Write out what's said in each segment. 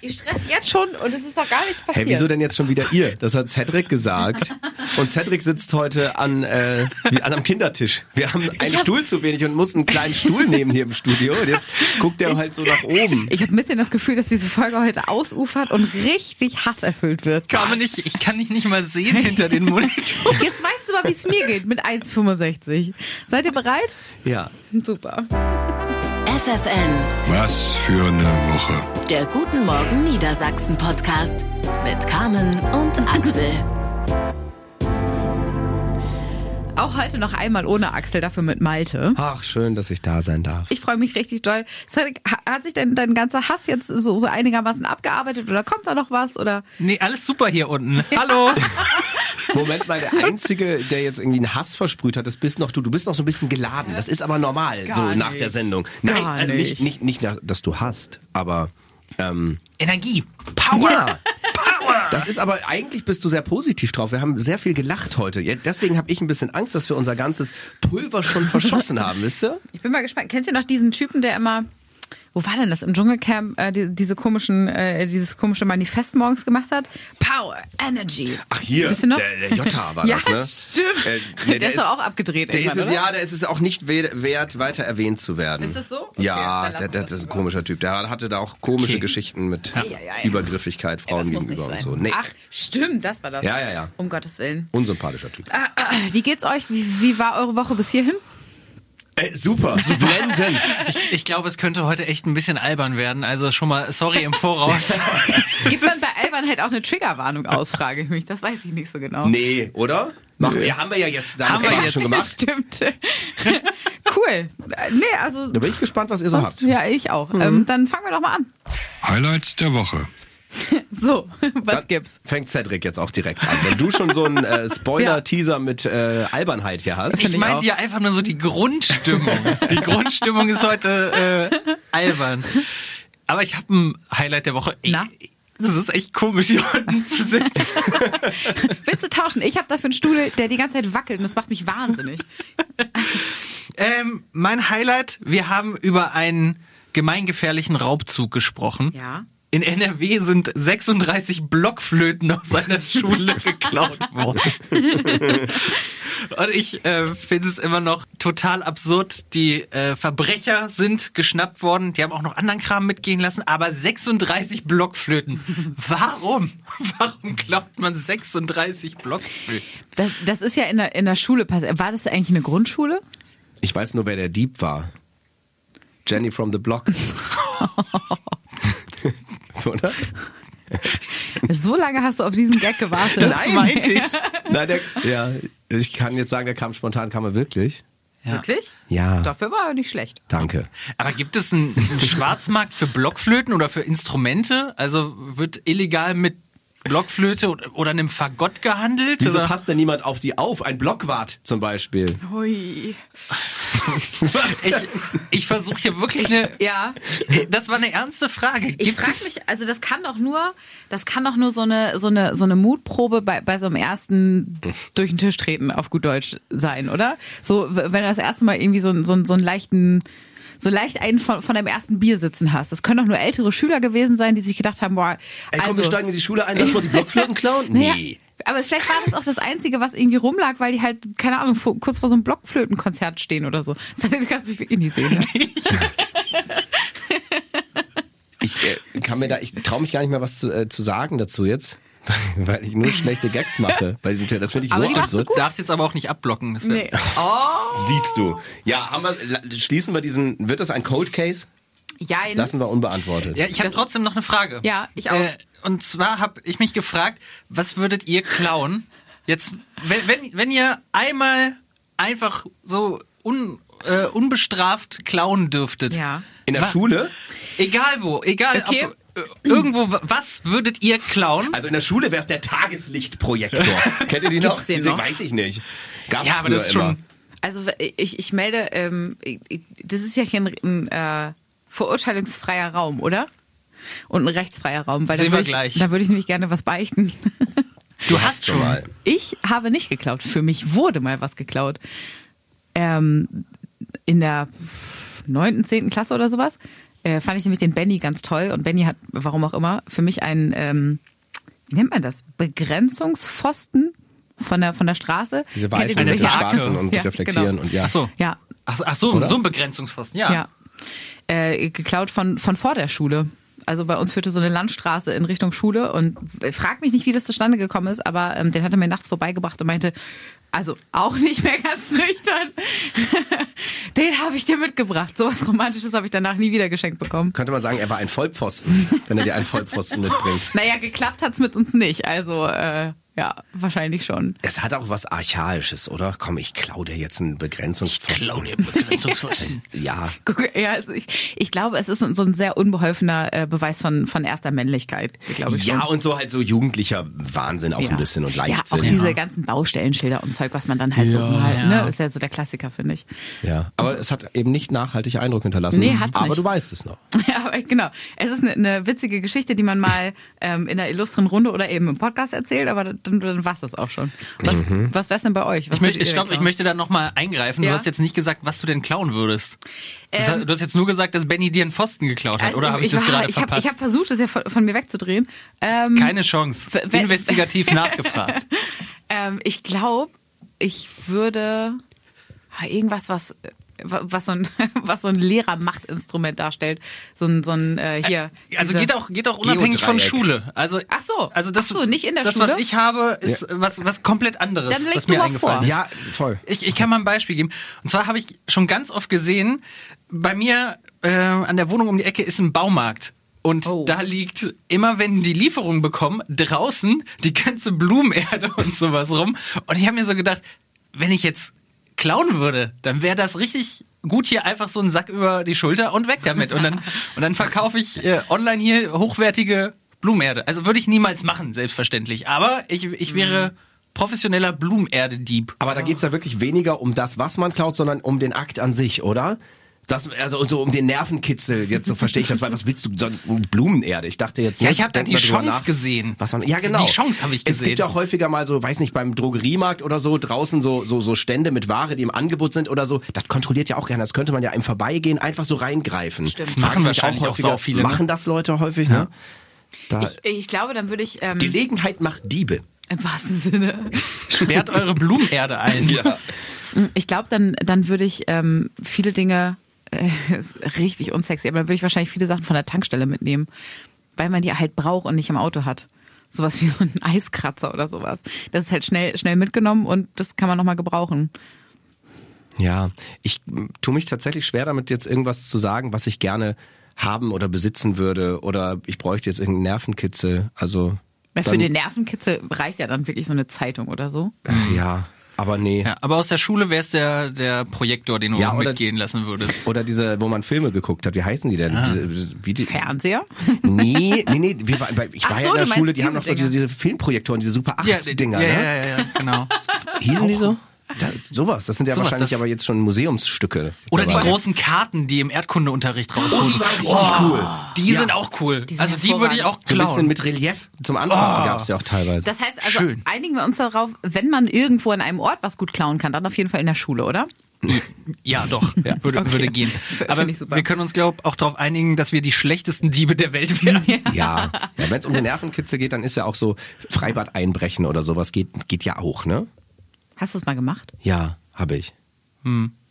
Ich stress jetzt schon und es ist noch gar nichts passiert. Hey, wieso denn jetzt schon wieder ihr? Das hat Cedric gesagt. Und Cedric sitzt heute an, äh, wie an einem Kindertisch. Wir haben einen hab- Stuhl zu wenig und mussten einen kleinen Stuhl nehmen hier im Studio. Und jetzt guckt er halt so nach oben. Ich habe ein bisschen das Gefühl, dass diese Folge heute ausufert und richtig hasserfüllt wird. Kann man nicht, ich kann dich nicht mal sehen hinter den Monitor. Jetzt weißt du mal, wie es mir geht mit 1,65. Seid ihr bereit? Ja. Super. FFN, Was für eine Woche. der Guten Morgen Niedersachsen Podcast mit Carmen und Axel. Auch heute noch einmal ohne Axel, dafür mit Malte. Ach, schön, dass ich da sein darf. Ich freue mich richtig doll. Hat sich denn dein ganzer Hass jetzt so, so einigermaßen abgearbeitet oder kommt da noch was? Oder Nee, alles super hier unten. Hallo. Moment mal, der Einzige, der jetzt irgendwie einen Hass versprüht hat, das bist noch du. Du bist noch so ein bisschen geladen. Das ist aber normal, Gar so nach nicht. der Sendung. Nein, also nicht, nicht. nicht, nicht, nach- dass du hast, aber ähm, Energie. Power. Ja. Das ist aber eigentlich bist du sehr positiv drauf. Wir haben sehr viel gelacht heute. Deswegen habe ich ein bisschen Angst, dass wir unser ganzes Pulver schon verschossen haben, wisst ihr? ich bin mal gespannt. Kennt ihr noch diesen Typen, der immer wo war denn das im Dschungelcamp äh, die, diese komischen äh, dieses komische Manifest morgens gemacht hat? Power, Energy. Ach hier, ihr noch? der, der Jota war ja, das, ne? stimmt. Äh, nee, der, ist doch auch abgedreht. Der ist es, oder? ja, der ist es auch nicht we- wert, weiter erwähnt zu werden. Ist das so? Okay, ja, der, der, das das ist ein komischer Typ. Der hatte da auch komische Okay. Geschichten mit ja, ja. Übergriffigkeit Ja, Frauen nicht gegenüber und so. Nee, Ach, stimmt, das war das. Ja, ja, ja. Um Gottes Willen. unsympathischer Typ. Wie geht's euch? Wie, wie war eure Woche bis hierhin? Äh, super, blendend. Ich, ich glaube, es könnte heute echt ein bisschen albern werden. Also schon mal sorry im Voraus. Gibt man bei Albernheit auch eine Triggerwarnung aus, frage ich mich. Das weiß ich nicht so genau. nee, oder? Machen wir, haben wir ja jetzt damit Haben wir eigentlich jetzt. schon gemacht. Stimmt. cool. Äh, Nee, also. Da bin ich gespannt, was ihr so Sonst, habt. ja, ich auch. Mhm. Ähm, dann fangen wir doch mal an. Highlights der Woche. So, was Dann gibt's? Fängt Cedric jetzt auch direkt an. Wenn du schon so einen äh, Spoiler-Teaser mit äh, Albernheit hier hast. Ich ich meinte ja einfach nur so die Grundstimmung. Die Grundstimmung ist heute äh, albern. Aber ich habe ein Highlight der Woche. Ey, Na? Das ist echt komisch, hier unten zu sitzen. Willst du tauschen? Ich habe dafür einen Stuhl, der die ganze Zeit wackelt und das macht mich wahnsinnig. ähm, mein Highlight, wir haben über einen gemeingefährlichen Raubzug gesprochen. Ja. In NRW sind 36 Blockflöten aus einer Schule geklaut worden. Und ich äh, finde es immer noch total absurd. Die äh, Verbrecher sind geschnappt worden. Die haben auch noch anderen Kram mitgehen lassen. Aber 36 Blockflöten. Warum? Warum glaubt man 36 Blockflöten? Das, das ist ja in der, in der Schule passiert. War das eigentlich eine Grundschule? Ich weiß nur, wer der Dieb war. Jenny from the Block. Oder? So lange hast du auf diesen Gag gewartet. Das meinte ich. Nein, der, ja, ich kann jetzt sagen, der kam spontan, kam er wirklich. Wirklich? Ja. Dafür war er nicht schlecht. Danke. Aber gibt es einen, einen Schwarzmarkt für Blockflöten oder für Instrumente? Also wird illegal mit Blockflöte oder einem Fagott gehandelt? Wieso oder? passt denn niemand auf die auf? Ein Blockwart zum Beispiel. Hui. Ich, ich versuche hier wirklich eine. Ja. Das war eine ernste Frage. Ich Gibt frage es mich, also das kann doch nur, das kann doch nur so eine, so eine, so eine Mutprobe bei, bei so einem ersten durch den Tisch treten auf gut Deutsch sein, oder? So, wenn du das erste Mal irgendwie so, einen- so, einen- so einen leichten, so leicht einen von, von deinem ersten Bier sitzen hast. Das können doch nur ältere Schüler gewesen sein, die sich gedacht haben, boah, Ey, komm, also, wir steigen in die Schule ein, lass mal die Blockflöten klauen? naja, Nee. aber vielleicht war das auch das Einzige, was irgendwie rumlag, weil die halt, keine Ahnung, vor, kurz vor so einem Blockflötenkonzert stehen oder so. Das heißt, du kannst mich wirklich nicht sehen. Ne? Ich äh, kann mir da, ich traue mich gar nicht mehr was zu, äh, zu sagen dazu jetzt, weil ich nur schlechte Gags mache bei diesem Thema. Das finde ich Aber so du absurd. gut. darfst jetzt aber auch nicht abblocken. Das Nee. Oh. Siehst du. Ja, haben wir, schließen wir diesen, wird das ein Cold Case? Jein. Lassen wir unbeantwortet. Ja, ich habe trotzdem noch eine Frage. Ja, ich auch. Äh, und zwar habe ich mich gefragt, was würdet ihr klauen? Jetzt, wenn, wenn, wenn ihr einmal einfach so un, äh, unbestraft klauen dürftet. Ja. In der Wa- Schule? Egal wo, egal Okay. ob, irgendwo, was würdet ihr klauen? Also in der Schule wäre es der Tageslichtprojektor. Kennt ihr die noch? Den noch? Weiß ich nicht. Gab's ja, aber das ist immer. schon. Also ich, ich melde, ähm, das ist ja hier ein, ein äh, verurteilungsfreier Raum, oder? Und ein rechtsfreier Raum, weil da Sehen wir würde ich, gleich. da würde ich nämlich gerne was beichten. Du hast schon. mal. Ich habe nicht geklaut. Für mich wurde mal was geklaut. Ähm, in der neunten, zehnten Klasse oder sowas. Äh, fand ich nämlich den Benny ganz toll. Und Benny hat, warum auch immer, für mich einen, ähm, wie nennt man das? Begrenzungspfosten von der, von der Straße. Diese weißen mit den Ja, schwarzen und Ja, reflektieren genau. und ja. Ach so. Ja, Ach, ach so, Oder? so ein Begrenzungspfosten, ja. ja. Äh, geklaut von, von vor der Schule. Also bei uns führte so eine Landstraße in Richtung Schule und frag mich nicht, wie das zustande gekommen ist, aber ähm, den hat er mir nachts vorbeigebracht und meinte, also auch nicht mehr ganz nüchtern. Habe ich dir mitgebracht. Sowas Romantisches habe ich danach nie wieder geschenkt bekommen. Könnte man sagen, er war ein Vollpfosten, wenn er dir einen Vollpfosten mitbringt. Naja, geklappt hat's mit uns nicht. Also äh, ja, wahrscheinlich schon. Es hat auch was Archaisches, oder? Komm, ich klau dir jetzt einen Begrenzungspfosten. Klau dir Begrenzungspfosten. Ja. Guck, ja, also ich, ich glaube, es ist so ein sehr unbeholfener äh, Beweis von, von erster Männlichkeit, glaube ich. Ja, schon. und so halt so jugendlicher Wahnsinn auch ein bisschen und Ja, Leichtsinn. auch diese ganzen Baustellenschilder und Zeug, was man dann halt so mal, ne, ist ja so der Klassiker, finde ich. Ja, aber es hat eben nicht nachhaltig Eindruck hinterlassen. Nee, hat's aber nicht. du weißt es noch. Ja, aber genau. Es ist eine, eine witzige Geschichte, die man mal ähm, in einer illustren Runde oder eben im Podcast erzählt, aber dann, dann war's das auch schon. Was, Mhm. was wär's denn bei euch? Was Ich, möchte, ich, stopp, ich möchte da nochmal eingreifen. Du Ja? hast jetzt nicht gesagt, was du denn klauen würdest. Du hast- Ähm, du hast jetzt nur gesagt, dass Benny dir einen Pfosten geklaut hat. Also, oder habe ich, das war- gerade ich hab, verpasst? Ich habe versucht, das ja von, von mir wegzudrehen. Ähm, Keine Chance. Investigativ nachgefragt. Ähm, ich glaube, ich würde ah, irgendwas, was was so ein was so ein Lehrermachtinstrument darstellt, so ein so ein äh, hier. Also diese- geht auch, geht auch unabhängig von. Schule. Also, Ach so. also das, Ach so, nicht in der das, Schule? was ich habe, ist was, was komplett anderes, Dann leg was du mir mal eingefallen vor. ist. Ja, voll. Ich, ich kann mal ein Beispiel geben. Und zwar habe ich schon ganz oft gesehen, bei mir äh, an der Wohnung um die Ecke ist ein Baumarkt. Und Oh. da liegt immer, wenn die Lieferung bekommen, draußen die ganze Blumenerde und sowas rum. Und ich habe mir so gedacht, wenn ich jetzt klauen würde, dann wäre das richtig gut hier einfach so einen Sack über die Schulter und weg damit. Und dann, und dann verkaufe ich äh, online hier hochwertige Blumenerde. Also würde ich niemals machen, selbstverständlich. Aber ich, ich wäre professioneller Blumenerde-Dieb. Aber da geht's ja wirklich weniger um das, was man klaut, sondern um den Akt an sich, oder? Das, also so um den Nervenkitzel, jetzt so verstehe ich das, weil was willst du, so Blumenerde? Ich dachte jetzt Ja, nicht, ich habe da die Chance nach. gesehen. Was man, ja, genau. Die Chance habe ich Es gibt gesehen. ja auch häufiger mal so, weiß nicht, beim Drogeriemarkt oder so, draußen so, so, so Stände mit Ware, die im Angebot sind oder so. Das kontrolliert ja auch gerne. Das könnte man ja im Vorbeigehen einfach so reingreifen. Stimmt. Das machen wahrscheinlich auch häufiger, sau viele, ne? Machen das Leute häufig, ne? Da, Ich, ich glaube, dann würde ich ähm, Gelegenheit macht Diebe. im wahrsten Sinne. Sperrt eure Blumenerde ein. Ja. Ich glaube, dann, dann würde ich ähm, viele Dinge, richtig unsexy, aber dann würde ich wahrscheinlich viele Sachen von der Tankstelle mitnehmen, weil man die halt braucht und nicht im Auto hat. Sowas wie so ein Eiskratzer oder sowas. Das ist halt schnell, schnell mitgenommen und das kann man nochmal gebrauchen. Ja, ich tue mich tatsächlich schwer damit, jetzt irgendwas zu sagen, was ich gerne haben oder besitzen würde oder ich bräuchte jetzt irgendeinen Nervenkitzel. Also Weil für den Nervenkitzel reicht ja dann wirklich so eine Zeitung oder so. Ja, aber nee. Ja, aber aus der Schule wäre es der, der Projektor, den du Ja, oder- mitgehen lassen würdest. Oder diese, wo man Filme geguckt hat. Wie heißen die denn? Ah. Diese, wie die, Fernseher? Nee, nee, nee. Wir ich Ach war so, ja in der Schule, die haben noch so diese, diese Filmprojektoren, diese Super 8 ja, Dinger, ja, ne? ja, ja, ja, genau. Hießen die so? Das, sowas. Das sind ja Sowas, wahrscheinlich das- aber jetzt schon Museumsstücke. Oder die dabei. großen Karten, die im Erdkundeunterricht rauskommen. die waren richtig cool. Die Ja. sind auch cool. Die sind also die würde ich auch So ein bisschen klauen. mit Relief zum Anfassen Oh. gab's ja auch teilweise. Das heißt also, Schön. einigen wir uns darauf, wenn man irgendwo an einem Ort was gut klauen kann, dann auf jeden Fall in der Schule, oder? Ja, doch. Würde, Okay. würde gehen. Aber ich wir können uns, glaube auch darauf einigen, dass wir die schlechtesten Diebe der Welt wären. Ja, ja wenn es um den Nervenkitzel geht, dann ist ja auch so Freibad einbrechen oder sowas geht, geht ja auch, ne? Hast du es mal gemacht? Ja, habe ich.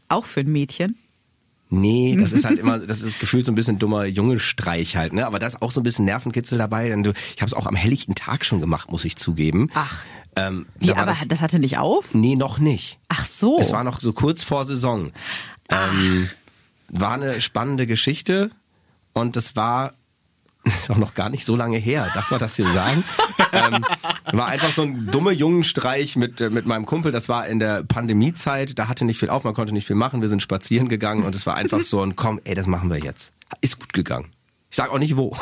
Auch für ein Mädchen? Nee, das ist halt immer, das ist gefühlt so ein bisschen dummer Junge-Streich halt, ne? Aber da ist auch so ein bisschen Nervenkitzel dabei. Denn du, ich habe es auch am helllichten Tag schon gemacht, muss ich zugeben. Ach. Ähm, Wie, da aber das, das, hatte nicht auf? Nee, noch nicht. Ach so. Es war noch so kurz vor Saison. Ähm, war eine spannende Geschichte und das war ist auch noch gar nicht so lange her, darf man das hier sagen? ähm, war einfach so ein dummer Jungenstreich mit, äh, mit meinem Kumpel. Das war in der Pandemiezeit. Da hatte nicht viel auf, man konnte nicht viel machen. Wir sind spazieren gegangen und es war einfach so ein Komm, ey, das machen wir jetzt. Ist gut gegangen. Ich sag auch nicht wo.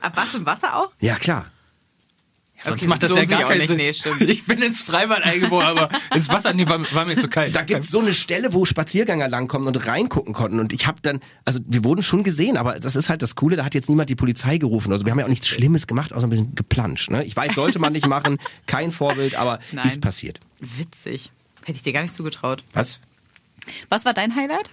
Ab was im Wasser auch? ja, klar. Sonst Okay, macht das das ja gar auch keinen nicht. Sinn. Nee, stimmt. Ich bin ins Freibad eingeboren, aber das Wasser nee, war, war mir zu kalt. Da gibt's so eine Stelle, wo Spaziergänger langkommen und reingucken konnten. Und ich habe dann, also wir wurden schon gesehen, aber das ist halt das Coole, da hat jetzt niemand die Polizei gerufen. Also wir haben ja auch nichts Schlimmes gemacht, außer ein bisschen geplanscht. Ne? Ich weiß, sollte man nicht machen, kein Vorbild, aber Nein. ist passiert. Witzig. Hätte ich dir gar nicht zugetraut. Was? Was war dein Highlight?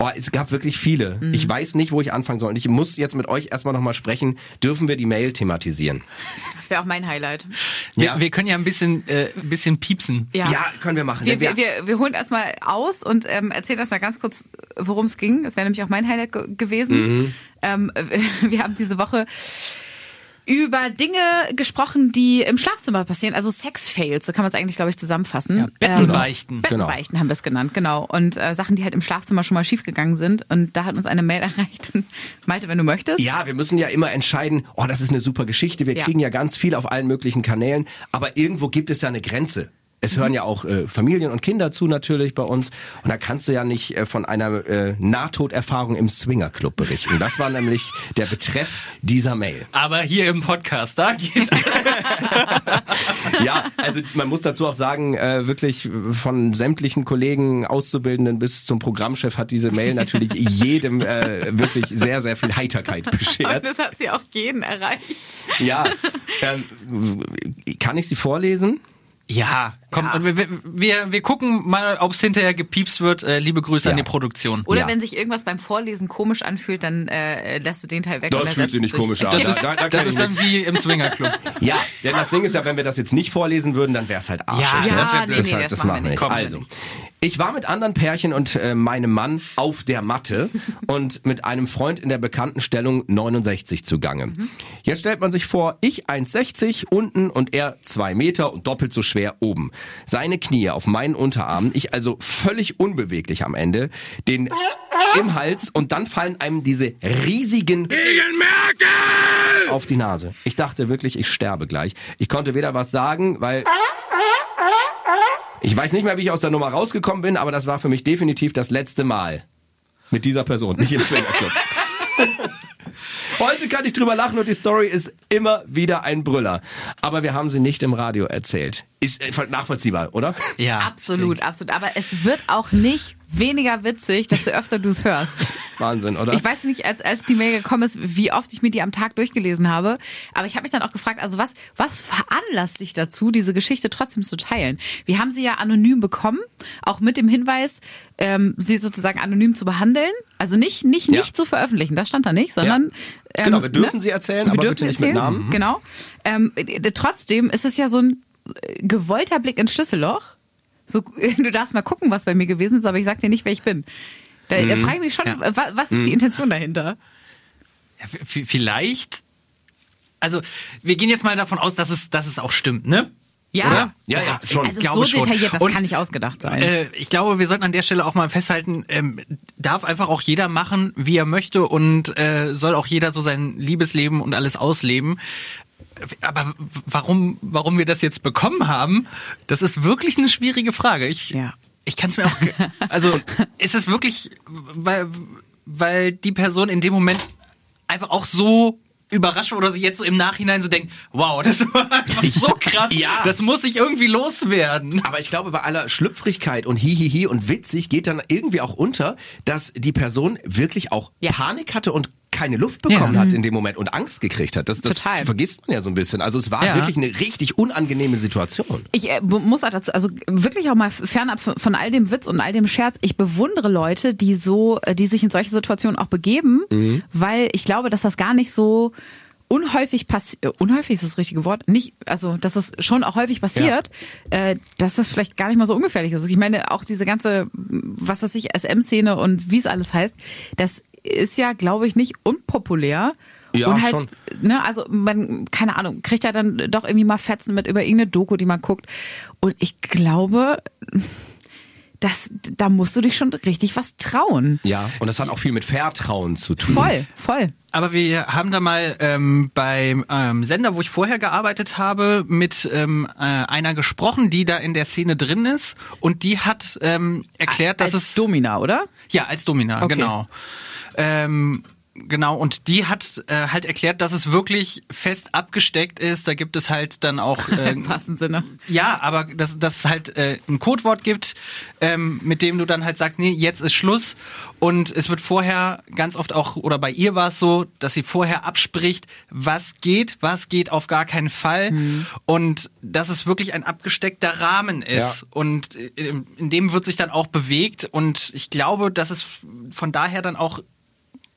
Oh, es gab wirklich viele. Mhm. Ich weiß nicht, wo ich anfangen soll. Und ich muss jetzt mit euch erstmal nochmal sprechen. Dürfen wir die Mail thematisieren? Das wäre auch mein Highlight. Wir, Ja. wir können ja ein bisschen, äh, ein bisschen piepsen. Ja, können wir machen. Wir, wir- wir, wir, wir holen erstmal aus und ähm, erzählen erstmal ganz kurz, worum es ging. Das wäre nämlich auch mein Highlight ge gewesen. Mhm. Ähm, wir haben diese Woche über Dinge gesprochen, die im Schlafzimmer passieren, also Sex-Fails, so kann man es eigentlich, glaube ich, zusammenfassen. Ja, Bettenbeichten. Bettenbeichten haben wir es genannt, genau. Und äh, Sachen, die halt im Schlafzimmer schon mal schiefgegangen sind. Und da hat uns eine Mail erreicht. Und Malte, wenn du möchtest. Ja, wir müssen ja immer entscheiden, oh, das ist eine super Geschichte, wir Ja. kriegen ja ganz viel auf allen möglichen Kanälen, aber irgendwo gibt es ja eine Grenze. Es hören ja auch äh, Familien und Kinder zu natürlich bei uns und da kannst du ja nicht äh, von einer äh, Nahtoderfahrung im Swingerclub berichten. Das war nämlich der Betreff dieser Mail. Aber hier im Podcast, da geht alles. Ja, also man muss dazu auch sagen, äh, wirklich von sämtlichen Kollegen, Auszubildenden bis zum Programmchef hat diese Mail natürlich jedem äh, wirklich sehr, sehr viel Heiterkeit Und beschert. das hat sie auch jeden erreicht. Ja, ähm, kann ich sie vorlesen? Ja, komm, Ja. und wir, wir, wir gucken mal, ob es hinterher gepiepst wird. Äh, liebe Grüße an Ja. die Produktion. Oder Ja. wenn sich irgendwas beim Vorlesen komisch anfühlt, dann äh, lässt du den Teil weg. Das und fühlt sich nicht komisch an. Das Da- ist, da- da das ist dann wie im Swingerclub. Ja, denn das Ding ist ja, wenn wir das jetzt nicht vorlesen würden, dann wäre es halt arschig. Ja, ne? das nee, blöd. nee, Deshalb, das das machen wir nicht. nicht. Also, ich war mit anderen Pärchen und äh, meinem Mann auf der Matte und mit einem Freund in der bekannten Stellung 69 zugange. Jetzt stellt man sich vor, ich 1,60 unten und er 2 Meter und doppelt so schwer oben. Seine Knie auf meinen Unterarmen, ich also völlig unbeweglich am Ende, den im Hals und dann fallen einem diese riesigen auf die Nase. Ich dachte wirklich, ich sterbe gleich. Ich konnte weder was sagen, weil ich weiß nicht mehr, wie ich aus der Nummer rausgekommen bin, aber das war für mich definitiv das letzte Mal mit dieser Person, nicht im Swingerclub. Heute kann ich drüber lachen und die Story ist immer wieder ein Brüller. Aber wir haben sie nicht im Radio erzählt. Ist äh, nachvollziehbar, oder? Ja. Absolut, absolut. Aber es wird auch nicht weniger witzig, desto öfter du es hörst. Wahnsinn, oder? Ich weiß nicht, als, als die Mail gekommen ist, wie oft ich mir die am Tag durchgelesen habe. Aber ich habe mich dann auch gefragt, also was, was veranlasst dich dazu, diese Geschichte trotzdem zu teilen? Wir haben sie ja anonym bekommen, auch mit dem Hinweis, ähm, sie sozusagen anonym zu behandeln. Also nicht, nicht, Ja. nicht zu veröffentlichen, das stand da nicht, sondern. Ja. Genau, wir dürfen sie erzählen, Wir aber dürfen bitte nicht sie mit erzählen, Namen. Genau. Ähm, trotzdem ist es ja so ein äh, gewollter Blick ins Schlüsselloch. So, du darfst mal gucken, was bei mir gewesen ist, aber ich sag dir nicht, wer ich bin. Da, Mhm. da frage ich mich schon, Ja. wa- was ist die Intention dahinter? Ja, vielleicht. Also, wir gehen jetzt mal davon aus, dass es, dass es auch stimmt, ne? Ja, Oder? Ja, ja, schon. Also Ich glaube so detailliert, das Und, kann nicht ausgedacht sein. Äh, ich glaube, wir sollten an der Stelle auch mal festhalten, ähm, darf einfach auch jeder machen, wie er möchte und äh, soll auch jeder so sein Liebesleben und alles ausleben. Aber warum, warum wir das jetzt bekommen haben, das ist wirklich eine schwierige Frage. Ich, Ja. ich kann es mir auch, also ist es wirklich, weil, weil die Person in dem Moment einfach auch so überrascht war oder sie jetzt so im Nachhinein so denkt, wow, das war einfach so krass, Ja. das muss ich irgendwie loswerden. Aber ich glaube, bei aller Schlüpfrigkeit und Hihihi und witzig geht dann irgendwie auch unter, dass die Person wirklich auch Ja. Panik hatte und keine Luft bekommen Ja. hat in dem Moment und Angst gekriegt hat. Das, das Total. vergisst man ja so ein bisschen. Also es war Ja. wirklich eine richtig unangenehme Situation. Ich äh, muss auch dazu, also wirklich auch mal fernab von, von all dem Witz und all dem Scherz. Ich bewundere Leute, die so, äh, die sich in solche Situationen auch begeben, Mhm. weil ich glaube, dass das gar nicht so unhäufig passiert. Äh, unhäufig ist das richtige Wort. Nicht, also dass das schon auch häufig passiert, äh, dass das vielleicht gar nicht mal so ungefährlich ist. Ich meine, auch diese ganze, was weiß ich, SM-Szene und wie es alles heißt, das ist ja, glaube ich, nicht unpopulär. Ja, und halt, schon. ne, also man, keine Ahnung, kriegt ja dann doch irgendwie mal Fetzen mit über irgendeine Doku, die man guckt. Und ich glaube, das, da musst du dich schon richtig was trauen. Ja, und das hat auch viel mit Vertrauen zu tun. Voll, voll. Aber wir haben da mal ähm, beim ähm, Sender, wo ich vorher gearbeitet habe, mit ähm, äh, einer gesprochen, die da in der Szene drin ist. Und die hat ähm, erklärt, dass Als es... Domina, oder? Ja, als Domina, Okay. genau. Ähm, Genau, und die hat äh, halt erklärt, dass es wirklich fest abgesteckt ist. Da gibt es halt dann auch. Äh, Im wahrsten Sinne. ja, aber dass, dass es halt äh, ein Codewort gibt, ähm, mit dem du dann halt sagst, nee, jetzt ist Schluss. Und es wird vorher ganz oft auch, oder bei ihr war es so, dass sie vorher abspricht, was geht, was geht auf gar keinen Fall. Und dass es wirklich ein abgesteckter Rahmen ist. Ja. Und äh, in dem wird sich dann auch bewegt. Und ich glaube, dass es von daher dann auch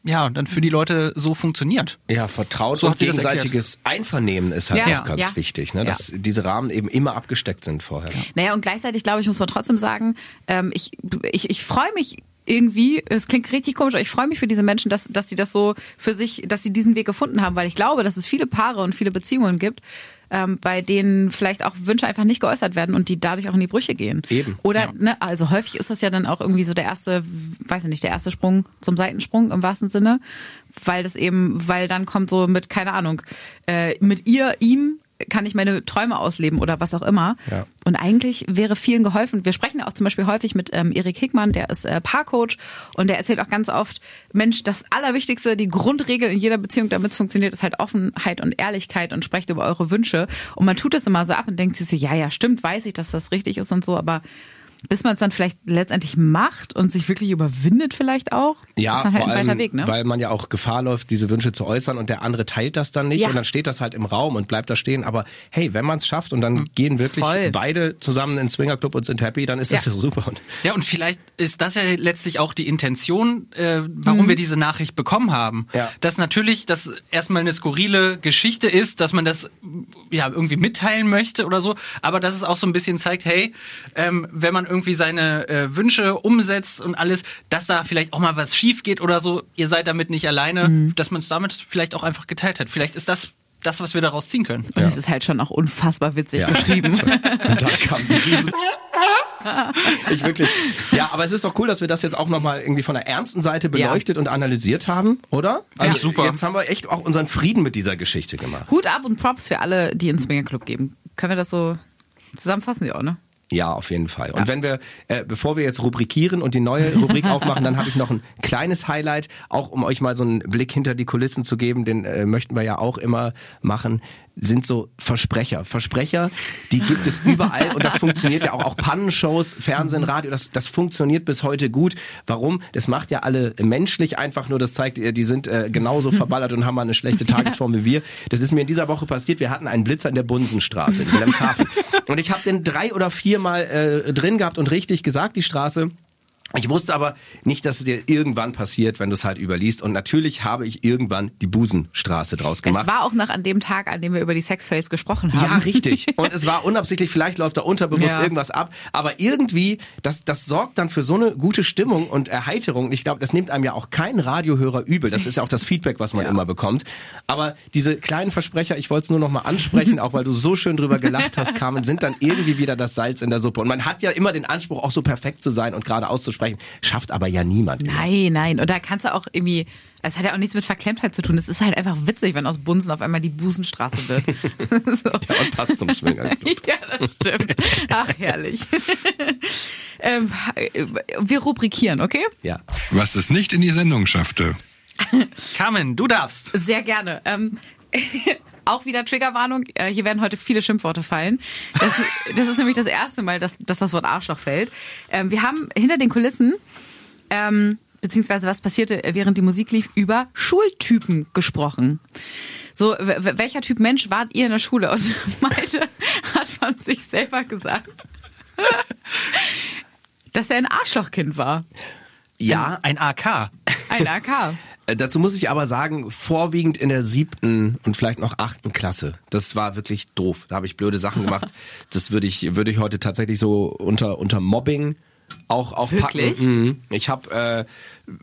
ja, dann für die Leute so funktioniert. Ja, Vertrauen So und hat sie das gegenseitiges Einvernehmen ist halt Ja. auch ganz Ja. wichtig, ne? Ja. dass diese Rahmen eben immer abgesteckt sind vorher. Naja, und gleichzeitig, glaube ich, muss man trotzdem sagen, ähm, ich, ich, ich freue mich irgendwie, es klingt richtig komisch, aber ich freue mich für diese Menschen, dass, dass die das so für sich, dass sie diesen Weg gefunden haben, weil ich glaube, dass es viele Paare und viele Beziehungen gibt, ähm, bei denen vielleicht auch Wünsche einfach nicht geäußert werden und die dadurch auch in die Brüche gehen. Eben. Oder, ne, also häufig ist das ja dann auch irgendwie so der erste, weiß ich nicht, der erste Sprung zum Seitensprung im wahrsten Sinne, weil das eben, weil dann kommt so mit, keine Ahnung, äh, mit ihr, ihm kann ich meine Träume ausleben oder was auch immer. Ja. Und eigentlich wäre vielen geholfen. Wir sprechen ja auch zum Beispiel häufig mit ähm, Erik Hickmann, der ist äh, Paarcoach und der erzählt auch ganz oft, Mensch, das Allerwichtigste, die Grundregel in jeder Beziehung, damit es funktioniert, ist halt Offenheit und Ehrlichkeit und sprecht über eure Wünsche. Und man tut es immer so ab und denkt sich so, ja, ja, stimmt, weiß ich, dass das richtig ist und so, aber bis man es dann vielleicht letztendlich macht und sich wirklich überwindet vielleicht auch, Ja, ist dann halt vor ein weiter Weg, ne? weil man ja auch Gefahr läuft, diese Wünsche zu äußern und der andere teilt das dann nicht Ja. und dann steht das halt im Raum und bleibt da stehen. Aber hey, wenn man es schafft und dann gehen wirklich Voll. beide zusammen in den Swingerclub und sind happy, dann ist das Ja. ja super. Und Ja, und vielleicht ist das ja letztlich auch die Intention, äh, warum wir diese Nachricht bekommen haben. Ja. Dass natürlich das erstmal eine skurrile Geschichte ist, dass man das ja irgendwie mitteilen möchte oder so, aber dass es auch so ein bisschen zeigt, hey, ähm, wenn man irgendwie seine äh, Wünsche umsetzt und alles, dass da vielleicht auch mal was schief geht oder so, ihr seid damit nicht alleine, dass man es damit vielleicht auch einfach geteilt hat. Vielleicht ist das das, was wir daraus ziehen können. und es ist halt schon auch unfassbar witzig Ja. geschrieben. Und dann kam die Riesen. Ich wirklich. Ja, aber es ist doch cool, dass wir das jetzt auch nochmal irgendwie von der ernsten Seite beleuchtet und analysiert haben, oder? Also Ja, super. Jetzt haben wir echt auch unseren Frieden mit dieser Geschichte gemacht. Hut ab und Props für alle, die ins Swingerclub geben. Können wir das so zusammenfassen, ja, auch, ne? Ja, auf jeden Fall. Und wenn wir, äh, bevor wir jetzt rubrikieren und die neue Rubrik aufmachen, dann habe ich noch ein kleines Highlight, auch um euch mal so einen Blick hinter die Kulissen zu geben, den äh, möchten wir ja auch immer machen, sind so Versprecher. Versprecher, die gibt es überall und das funktioniert ja auch. Auch Pannenshows, Fernsehen, Radio, das, das funktioniert bis heute gut. Warum? Das macht ja alle menschlich einfach nur, das zeigt, die sind äh, genauso verballert und haben mal eine schlechte Tagesform wie wir. Das ist mir in dieser Woche passiert. Wir hatten einen Blitzer in der Bunsenstraße in Wilhelmshaven. Und ich habe den drei oder viermal äh, drin gehabt und richtig gesagt, die Straße. Ich wusste aber nicht, dass es dir irgendwann passiert, wenn du es halt überliest. Und natürlich habe ich irgendwann die Busenstraße draus gemacht. Es war auch noch an dem Tag, an dem wir über die Sexfails gesprochen haben. Ja, richtig. Und es war unabsichtlich, vielleicht läuft da unterbewusst Ja. irgendwas ab. Aber irgendwie, das, das sorgt dann für so eine gute Stimmung und Erheiterung. Ich glaube, das nimmt einem ja auch kein Radiohörer übel. Das ist ja auch das Feedback, was man immer bekommt. Aber diese kleinen Versprecher, ich wollte es nur noch mal ansprechen, auch weil du so schön drüber gelacht hast, Carmen, sind dann irgendwie wieder das Salz in der Suppe. Und man hat ja immer den Anspruch, auch so perfekt zu sein und gerade auszusprechen. Schafft aber ja niemand. Nein, nein. Und da kannst du auch irgendwie, es hat ja auch nichts mit Verklemmtheit zu tun. Es ist halt einfach witzig, wenn aus Bunsen auf einmal die Busenstraße wird. so. Ja, und passt zum Swinger. Ja, das stimmt. Ach, herrlich. ähm, wir rubrikieren, okay? Ja. Was es nicht in die Sendung schaffte. Carmen, du darfst. Sehr gerne. Ähm, auch wieder Triggerwarnung. Äh, hier werden heute viele Schimpfworte fallen. Das, das ist nämlich das erste Mal, dass, dass das Wort Arschloch fällt. Ähm, wir haben hinter den Kulissen, ähm, beziehungsweise was passierte, während die Musik lief, über Schultypen gesprochen. So, welcher Typ Mensch wart ihr in der Schule? Und Malte hat von sich selber gesagt, dass er ein Arschlochkind war. Ja, Ein AK. Ein AK. Äh, Dazu muss ich aber sagen, vorwiegend in der siebten und vielleicht noch achten Klasse. Das war wirklich doof. Da habe ich blöde Sachen gemacht. Das würde ich, würde ich heute tatsächlich so unter, unter Mobbing auch, auch Wirklich? packen. Mhm. Ich habe äh,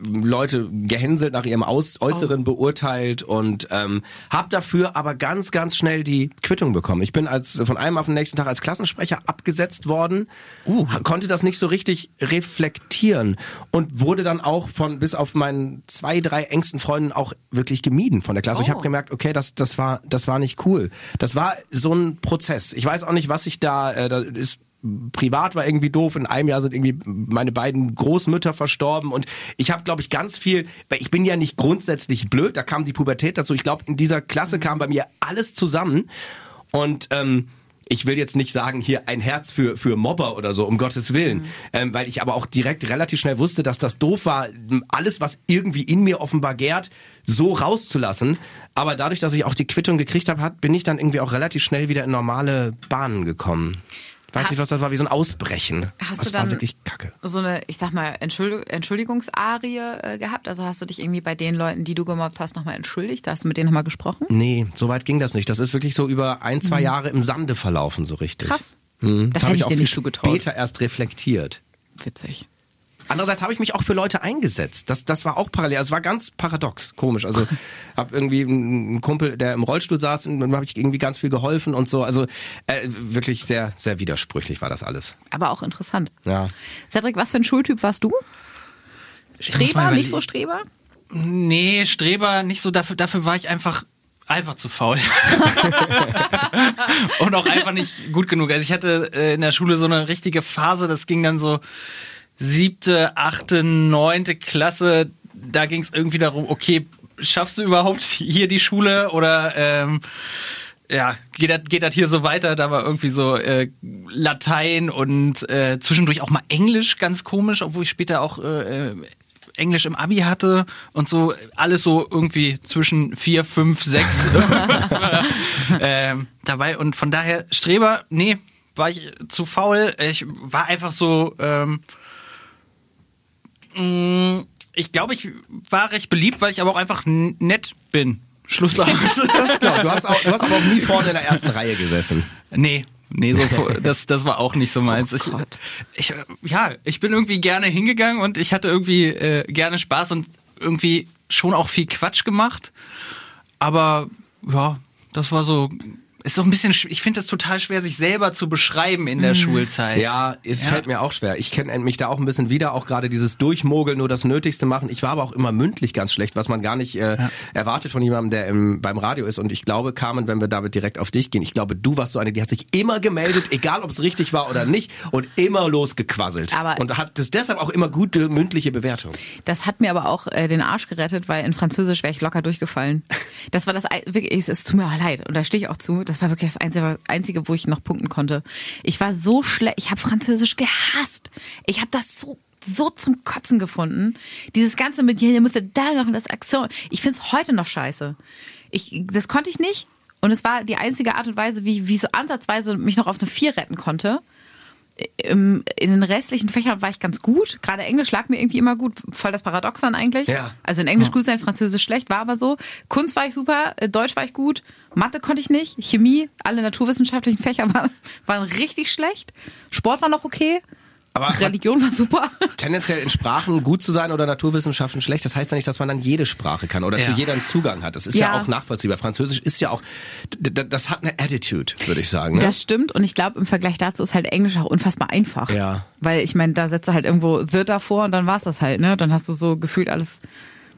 Leute gehänselt nach ihrem Aus Äußeren beurteilt und ähm, habe dafür aber ganz, ganz schnell die Quittung bekommen. Ich bin als von einem auf den nächsten Tag als Klassensprecher abgesetzt worden, ha- konnte das nicht so richtig reflektieren und wurde dann auch von bis auf meinen zwei, drei engsten Freunden auch wirklich gemieden von der Klasse. Ich habe gemerkt, okay, das, das war, das war nicht cool. Das war so ein Prozess. Ich weiß auch nicht, was ich da, äh, da ist privat war irgendwie doof. In einem Jahr sind irgendwie meine beiden Großmütter verstorben und ich habe, glaube ich, ganz viel, weil ich bin ja nicht grundsätzlich blöd, da kam die Pubertät dazu. Ich glaube, in dieser Klasse kam bei mir alles zusammen und ähm, ich will jetzt nicht sagen, hier ein Herz für, für Mobber oder so, um Gottes Willen. Ähm, weil ich aber auch direkt relativ schnell wusste, dass das doof war, alles, was irgendwie in mir offenbar gärt, so rauszulassen. Aber dadurch, dass ich auch die Quittung gekriegt habe, hat, bin ich dann irgendwie auch relativ schnell wieder in normale Bahnen gekommen. Weiß Hast- nicht, was das war, wie so ein Ausbrechen. Hast das du dann wirklich kacke. so eine, ich sag mal, Entschuldig Entschuldigungsarie äh, gehabt? Also hast du dich irgendwie bei den Leuten, die du gemobbt hast, nochmal entschuldigt? Hast du mit denen nochmal gesprochen? Nee, so weit ging das nicht. Das ist wirklich so über ein, zwei Jahre im Sande verlaufen, so richtig. Mhm. Krass. Mhm. Das hab hätte ich auch dir viel nicht zugetraut. später erst reflektiert. Witzig. Andererseits habe ich mich auch für Leute eingesetzt. Das, das war auch parallel. Also es war ganz paradox, komisch. Also habe irgendwie einen Kumpel, der im Rollstuhl saß, und dann habe ich irgendwie ganz viel geholfen und so. Also äh, wirklich sehr, sehr widersprüchlich war das alles. Aber auch interessant. Ja. Cedric, was für ein Schultyp warst du? Streber, nicht so Streber? Nee, Streber nicht so. Dafür, dafür war ich einfach einfach zu faul. und auch einfach nicht gut genug. Also ich hatte äh, in der Schule so eine richtige Phase, das ging dann so siebte, achte, neunte Klasse. Da ging es irgendwie darum, okay, schaffst du überhaupt hier die Schule oder ähm, ja, geht das, geht das hier so weiter? Da war irgendwie so äh, Latein und äh, zwischendurch auch mal Englisch, ganz komisch, obwohl ich später auch äh, Englisch im Abi hatte und so alles so irgendwie zwischen vier, fünf, sechs ähm, dabei. Und von daher, Streber, nee, war ich zu faul. Ich war einfach so, ähm, ich glaube, ich war recht beliebt, weil ich aber auch einfach nett bin. Schlussart. Das klar. Du hast, auch, du hast aber auch nie vorne in der ersten Reihe gesessen. Nee, nee, so, das, das war auch nicht so meins. ich, ich, äh, ja, ich bin irgendwie gerne hingegangen und ich hatte irgendwie äh, gerne Spaß und irgendwie schon auch viel Quatsch gemacht. Aber ja, das war so. Ist so ein bisschen, sch- ich finde das total schwer, sich selber zu beschreiben in der Schulzeit. Ja, es Ja. fällt mir auch schwer. Ich kenne mich da auch ein bisschen wieder, auch gerade dieses Durchmogeln, nur das Nötigste machen. Ich war aber auch immer mündlich ganz schlecht, was man gar nicht äh, erwartet von jemandem, der im, beim Radio ist. Und ich glaube, Carmen, wenn wir damit direkt auf dich gehen, ich glaube, du warst so eine, die hat sich immer gemeldet, egal ob es richtig war oder nicht, und immer losgequasselt. Aber- und hat das deshalb auch immer gute mündliche Bewertung. Das hat mir aber auch äh, den Arsch gerettet, weil in Französisch wäre ich locker durchgefallen. Das war das, wirklich, es, es tut mir auch leid und da stehe ich auch zu. Das war wirklich das Einzige, Einzige wo ich noch punkten konnte. Ich war so schlecht, ich habe Französisch gehasst. Ich habe das so so zum Kotzen gefunden. Dieses Ganze mit hier, ihr müsst da noch das Aktion. Ich finde es heute noch scheiße. Ich, das konnte ich nicht. Und es war die einzige Art und Weise, wie, wie so ansatzweise mich noch auf eine Vier retten konnte im, in den restlichen Fächern war ich ganz gut. Gerade Englisch lag mir irgendwie immer gut. Voll das Paradoxon eigentlich. Ja. Also in Englisch gut sein, Französisch schlecht, war aber so. Kunst war ich super, äh, Deutsch war ich gut, Mathe konnte ich nicht, Chemie, alle naturwissenschaftlichen Fächer waren, waren richtig schlecht. Sport war noch okay. Aber Religion war super. tendenziell in Sprachen gut zu sein oder Naturwissenschaften schlecht, das heißt ja nicht, dass man dann jede Sprache kann oder Ja. zu jeder einen Zugang hat. Das ist ja, Ja. auch nachvollziehbar. Französisch ist ja auch, das hat eine Attitude, würde ich sagen. Ne? Das stimmt und ich glaube, im Vergleich dazu ist halt Englisch auch unfassbar einfach. Ja. Weil ich meine, da setzt du halt irgendwo the davor und dann war's das halt, ne? Dann hast du so gefühlt alles,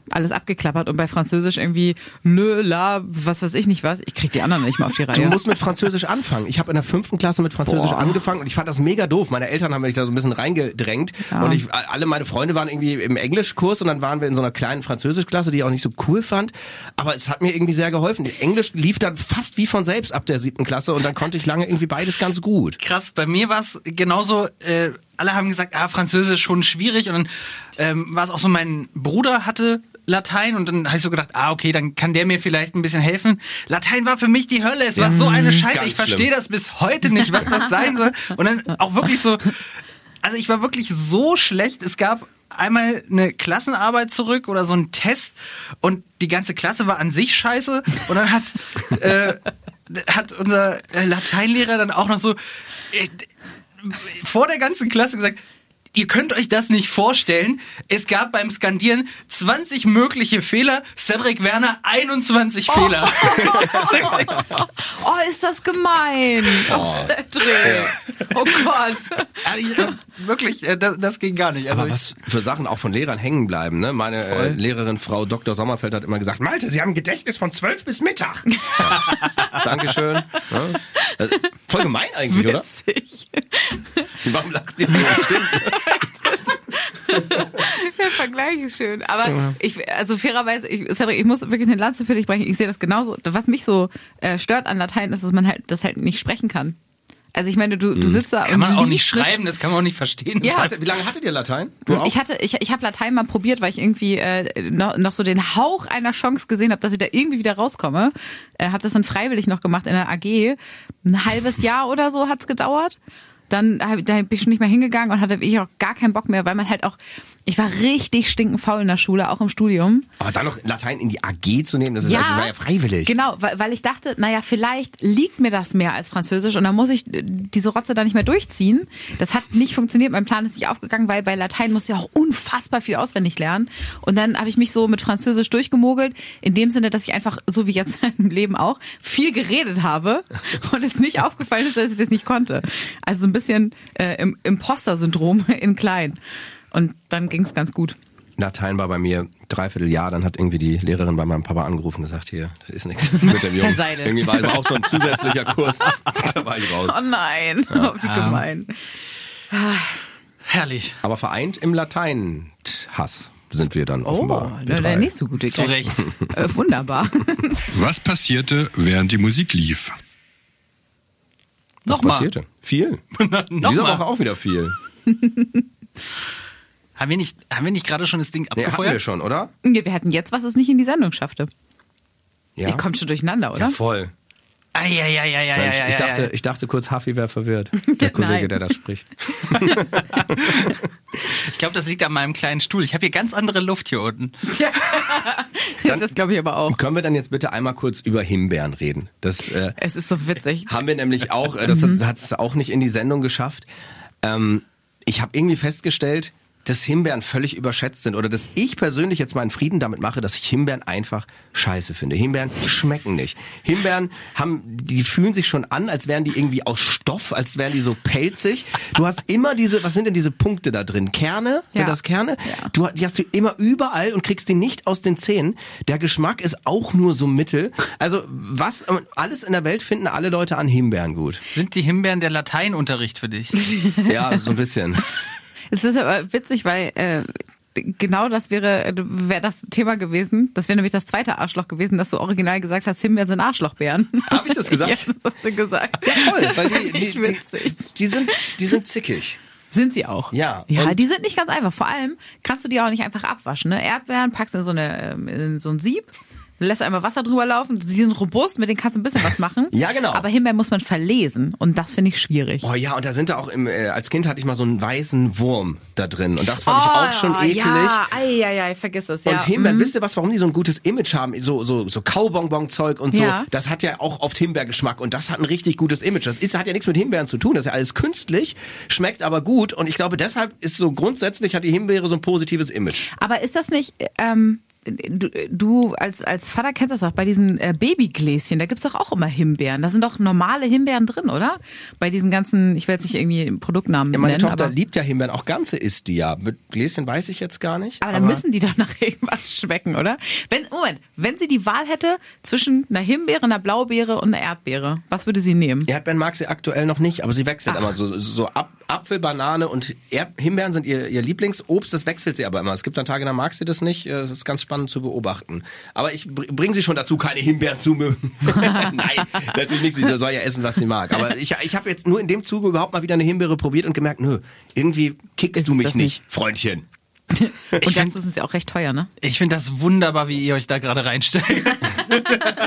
alles abgeklappert und bei Französisch irgendwie le, la, was weiß ich nicht was. Ich krieg die anderen nicht mal auf die Du Reihe. musst mit Französisch anfangen. Ich habe in der fünften Klasse mit Französisch Boah. angefangen und ich fand das mega doof. Meine Eltern haben mich da so ein bisschen reingedrängt und ich, alle meine Freunde waren irgendwie im Englischkurs und dann waren wir in so einer kleinen Französischklasse, die ich auch nicht so cool fand. Aber es hat mir irgendwie sehr geholfen. Englisch lief dann fast wie von selbst ab der siebten Klasse und dann konnte ich lange irgendwie beides ganz gut. krass. Bei mir war es genauso. Äh, alle haben gesagt, ah, Französisch schon schwierig. Und dann ähm, war es auch so, mein Bruder hatte Latein und dann habe ich so gedacht, ah, okay, dann kann der mir vielleicht ein bisschen helfen. Latein war für mich die Hölle. Es war so eine Scheiße. Ich verstehe das bis heute nicht, was das sein soll. Und dann auch wirklich so, also ich war wirklich so schlecht. Es gab einmal eine Klassenarbeit zurück oder so einen Test und die ganze Klasse war an sich scheiße und dann hat äh, hat unser äh, Lateinlehrer dann auch noch so äh, vor der ganzen Klasse gesagt, Ihr könnt euch das nicht vorstellen. Es gab beim Skandieren 20 mögliche Fehler. Cedric Werner 21 Fehler. Oh, ist das gemein. Oh, Cedric. Oh Gott. Ehrlich, äh, wirklich, äh, das, das ging gar nicht. Also Aber was für Sachen auch von Lehrern hängen bleiben. Ne? Meine äh, Lehrerin Frau Dr. Sommerfeld hat immer gesagt, Malte, Sie haben ein Gedächtnis von 12 bis Mittag. Ja. Dankeschön. Ja. Äh, Voll gemein eigentlich, oder? Warum lachst du jetzt so? Das stimmt. Der Vergleich ist schön. Aber ich, also fairerweise, ich, Cedric, ich muss wirklich eine Lanze für dich brechen. Ich sehe das genauso. Was mich so äh, stört an Latein ist, dass man halt das halt nicht sprechen kann. Also ich meine, du, du sitzt da kann und man auch nicht schreiben, das kann man auch nicht verstehen. Ja. Hatte, wie lange hattet ihr Latein? Du auch? Ich hatte, ich, ich habe Latein mal probiert, weil ich irgendwie äh, noch, noch so den Hauch einer Chance gesehen habe, dass ich da irgendwie wieder rauskomme. Äh, habe das dann freiwillig noch gemacht in der AG. Ein halbes Jahr oder so hat's gedauert. Dann hab, da bin ich schon nicht mehr hingegangen und hatte ich auch gar keinen Bock mehr, weil man halt auch, ich war richtig stinkend faul in der Schule, auch im Studium. Aber dann noch Latein in die AG zu nehmen, das, ist, also, das war ja freiwillig. Genau, weil, weil ich dachte, naja, vielleicht liegt mir das mehr als Französisch und dann muss ich äh, diese Rotze da nicht mehr durchziehen. Das hat nicht funktioniert, mein Plan ist nicht aufgegangen, weil bei Latein musst du ja auch unfassbar viel auswendig lernen. Und dann habe ich mich so mit Französisch durchgemogelt, in dem Sinne, dass ich einfach, so wie jetzt im Leben auch, viel geredet habe und es nicht aufgefallen ist, dass ich das nicht konnte. Also so ein bisschen äh, im Imposter-Syndrom in klein. Und dann ging es ganz gut. Latein war bei mir dreiviertel Jahr, dann hat irgendwie die Lehrerin bei meinem Papa angerufen und gesagt, hier, das ist nichts mit dem Jungen. Seidel. Irgendwie war war auch so ein zusätzlicher Kurs. da war ich raus. Oh nein, oh, wie gemein. Herrlich. Aber vereint im Latein-Hass sind wir dann Oh, offenbar. wir der, der nächste gute Zu Gag. Recht. Äh, wunderbar. Was passierte, während die Musik lief? Was Nochmal. passierte? Viel. Nochmal. Diese Woche auch wieder viel. Haben wir nicht, haben wir nicht gerade schon das Ding Nee, hatten wir abgefeuert? schon, oder? Ja, wir hatten jetzt, was es nicht in die Sendung schaffte. Ja. Ihr kommt schon durcheinander, oder? ja, voll. Ah, ja, ja, ja, ja, ja, ich, dachte, ich dachte kurz, Haffi wäre verwirrt. Der Kollege, der das spricht. Ich glaube, das liegt an meinem kleinen Stuhl. Ich habe hier ganz andere Luft hier unten. Tja. das glaube ich aber auch. Können wir dann jetzt bitte einmal kurz über Himbeeren reden? Das äh, Es ist so witzig. haben wir nämlich auch, äh, das hat es auch nicht in die Sendung geschafft. Ähm, ich habe irgendwie festgestellt, dass Himbeeren völlig überschätzt sind oder dass ich persönlich jetzt meinen Frieden damit mache, dass ich Himbeeren einfach scheiße finde. Himbeeren schmecken nicht. Himbeeren haben, die fühlen sich schon an, als wären die irgendwie aus Stoff, als wären die so pelzig. Du hast immer diese, was sind denn diese Punkte da drin? Kerne? Sind Ja. das Kerne? Ja. Du, die hast du immer überall und kriegst die nicht aus den Zähnen. Der Geschmack ist auch nur so mittel. Also was, alles in der Welt finden alle Leute an Himbeeren gut. Sind die Himbeeren der Lateinunterricht für dich? Ja, so ein bisschen. Es ist aber witzig, weil äh, genau das wäre wäre das Thema gewesen. Das wäre nämlich das zweite Arschloch gewesen, dass du original gesagt hast, Himbeeren sind Arschlochbeeren. Hab ich das gesagt? ja, das hast du gesagt. Voll, weil die, die, die, witzig. die, sind, die sind zickig. Sind sie auch. Ja, Ja, die sind nicht ganz einfach. Vor allem kannst du die auch nicht einfach abwaschen. Ne? Erdbeeren packst in so, eine, ähm, in so ein Sieb, lässt einmal Wasser drüber laufen. Sie sind robust, mit denen kannst du ein bisschen was machen. Ja, genau. Aber Himbeeren muss man verlesen und das finde ich schwierig. Oh ja, und da sind da auch im, äh, als Kind hatte ich mal so einen weißen Wurm da drin. Und das fand ich auch schon ekelig. Oh, Ja, ei, ei, ei, vergiss es. Ja. Und Himbeeren, wisst ihr was, warum die so ein gutes Image haben? So, so, so Kaubonbon-Zeug und so. Ja. Das hat ja auch oft Himbeergeschmack und das hat ein richtig gutes Image. Das ist, hat ja nichts mit Himbeeren zu tun. Das ist ja alles künstlich, schmeckt aber gut. Und ich glaube, deshalb ist so grundsätzlich hat die Himbeere so ein positives Image. Aber ist das nicht, ähm, du, du als, als Vater kennst das auch, bei diesen äh, Babygläschen, da gibt's doch auch immer Himbeeren. Da sind doch normale Himbeeren drin, oder? Bei diesen ganzen, ich will jetzt nicht irgendwie Produktnamen Ja, meine nennen, Tochter aber, liebt ja Himbeeren, auch ganze isst die ja. Mit Gläschen weiß ich jetzt gar nicht. aber dann müssen die doch nach irgendwas schmecken, oder? Wenn, Moment, wenn sie die Wahl hätte zwischen einer Himbeere, einer Blaubeere und einer Erdbeere, was würde sie nehmen? Erdbeeren mag sie aktuell noch nicht, aber sie wechselt immer so, so Ap Apfel, Banane und Erd Himbeeren sind ihr, ihr Lieblingsobst, das wechselt sie aber immer. Es gibt dann Tage, da mag sie das nicht, äh, das ist ganz spannend zu beobachten. Aber ich br- bringe sie schon dazu, keine Himbeeren zu mögen. Nein, natürlich nicht, sie soll ja essen, was sie mag. Aber ich, ich habe jetzt nur in dem Zuge überhaupt mal wieder eine Himbeere probiert und gemerkt, nö, irgendwie kickst Ist du mich nicht, nicht? Freundchen. Und dazu sind sie auch recht teuer, ne? Ich finde das wunderbar, wie ihr euch da gerade reinsteigt.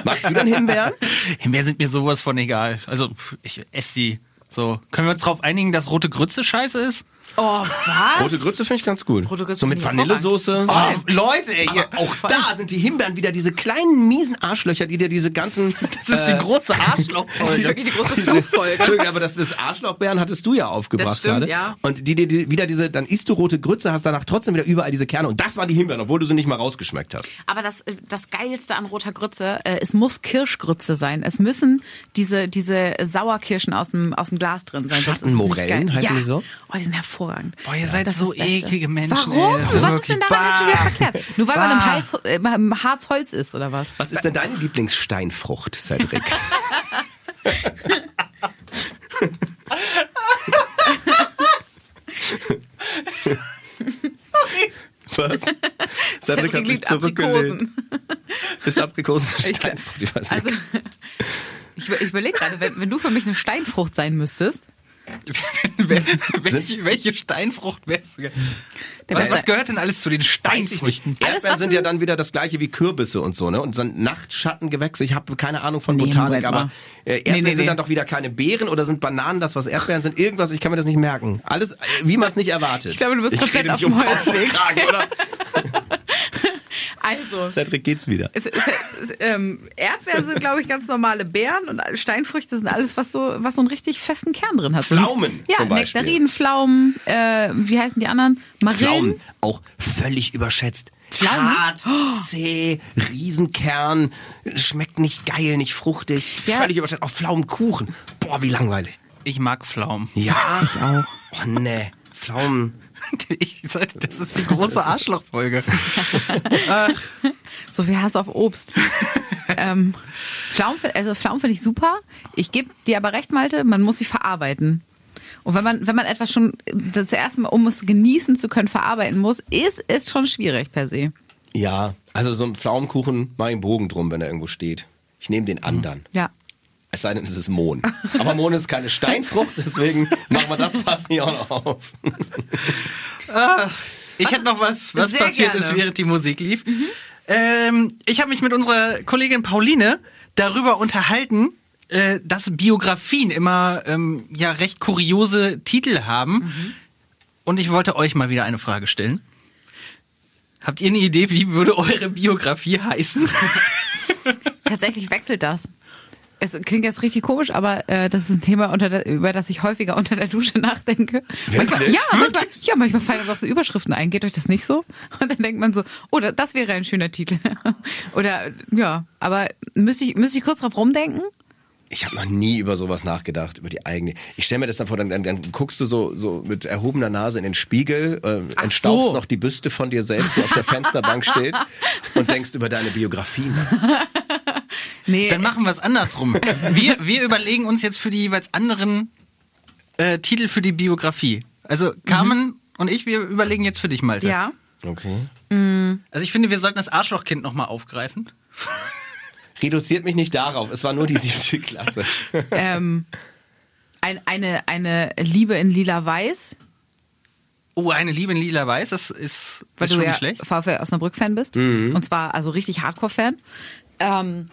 Magst du denn Himbeeren? Himbeeren sind mir sowas von egal. Also, ich esse die. So. Können wir uns darauf einigen, dass rote Grütze scheiße ist? Oh, was? Rote Grütze finde ich ganz gut. Rote Grütze so mit Vanillesoße. Oh, Leute, ey, Aber auch da sind die Himbeeren wieder diese kleinen miesen Arschlöcher, die dir diese ganzen. das ist die große Arschloch. Das ist wirklich die große Flugfolge. Entschuldigung, aber das, das Arschlochbeeren hattest du ja aufgebracht Das stimmt, gerade. ja. Und die, die, die wieder diese, dann isst du rote Grütze, hast danach trotzdem wieder überall diese Kerne. Und das waren die Himbeeren, obwohl du sie nicht mal rausgeschmeckt hast. Aber das, äh, das Geilste an roter Grütze, äh, es muss Kirschgrütze sein. Es müssen diese, diese Sauerkirschen aus dem, aus dem Glas drin sein. Schattenmorellen, heißen ja. die so? Oh, die sind hervorragend. Boah, ihr seid Das so eklige Menschen. Warum? Ey, Was ist denn daran jetzt schon wieder bah. verkehrt? Nur weil man im, Bah. Hals, äh, im Harz Holz ist, oder was? Was ist denn deine Lieblingssteinfrucht, Cedric? Was? Cedric hat sich zurückgelehnt. Aprikosen. Ist Aprikosen Ich- Steinfrucht? Ich weiß Also, nicht. ich, ich überlege gerade, wenn, wenn du für mich eine Steinfrucht sein müsstest, welche, welche Steinfrucht wärst du? der Was, was gehört denn alles zu den Steinfrüchten? Erdbeeren sind ja dann wieder das gleiche wie Kürbisse und so, ne? Und so ein Nachtschattengewächs. Ich habe keine Ahnung von Nee, Botanik, aber äh, Erdbeeren Nee, nee, sind dann doch wieder keine Beeren oder sind Bananen das, was Erdbeeren sind? Irgendwas, ich kann mir das nicht merken. Alles, äh, wie man es nicht erwartet. Ich glaube, du bist ich komplett rede auf nicht um dem und Holzweg. Kragen, oder? Also, Cedric geht's wieder. es, es, es, ähm, Erdbeeren sind, glaube ich, ganz normale Beeren und Steinfrüchte sind alles, was so, was so einen richtig festen Kern drin hat. Pflaumen Ja, zum Beispiel. Nektarinen, Pflaumen, äh, wie heißen die anderen? Marillen. Pflaumen, auch völlig überschätzt. Pflaumen? Hart, zäh, Riesenkern, schmeckt nicht geil, nicht fruchtig, Ja. völlig überschätzt. Auch Pflaumenkuchen. Boah, wie langweilig. Ich mag Pflaumen. Ja, ich auch. Oh nee, Pflaumen. Ich, das ist die große Arschlochfolge. So viel Hass auf Obst. ähm, Pflaumen, also Pflaumen finde ich super. Ich gebe dir aber recht, Malte, man muss sie verarbeiten. Und wenn man, wenn man etwas schon das erste Mal, um es genießen zu können, verarbeiten muss, ist es schon schwierig per se. Ja, also so ein Pflaumenkuchen, mach ich einen Bogen drum, wenn er irgendwo steht. Ich nehme den anderen. Ja. Es sei denn, es ist Mohn. Aber Mohn ist keine Steinfrucht, deswegen machen wir das fast nicht auch noch auf. Ich hätte noch was, was Sehr passiert gerne. ist, während die Musik lief. Ähm, ich habe mich mit unserer Kollegin Pauline darüber unterhalten, äh, dass Biografien immer ähm, ja recht kuriose Titel haben. Und ich wollte euch mal wieder eine Frage stellen. Habt ihr eine Idee, wie würde eure Biografie heißen? Tatsächlich wechselt das. Es klingt jetzt richtig komisch, aber äh, das ist ein Thema, unter der, über das ich häufiger unter der Dusche nachdenke. Manchmal, ja, manchmal, ja, manchmal fallen uns auch so Überschriften ein. Geht euch das nicht so? Und dann denkt man so, oh, da- das wäre ein schöner Titel. Oder ja, aber müsste ich, müsste ich kurz drauf rumdenken? Ich habe noch nie über sowas nachgedacht, über die eigene. Ich stelle mir das dann vor, dann, dann, dann guckst du so, so mit erhobener Nase in den Spiegel, äh, entstaubst so. noch die Büste von dir selbst, die auf der Fensterbank steht und denkst über deine Biografie nach. Nee, Dann machen wir es andersrum. Wir, wir überlegen uns jetzt für die jeweils anderen äh, Titel für die Biografie. Also Carmen und ich, wir überlegen jetzt für dich, Malte. ja. Okay. Also ich finde, wir sollten das Arschlochkind nochmal aufgreifen. Reduziert mich nicht darauf, es war nur die siebte Klasse. Ähm, ein, eine, eine Liebe in lila weiß, Oh, eine Liebe in lila Weiß, das ist, weil ist du schon ja nicht schlecht. VfL Osnabrück-Fan bist. Mhm. Und zwar also richtig Hardcore-Fan. Ähm,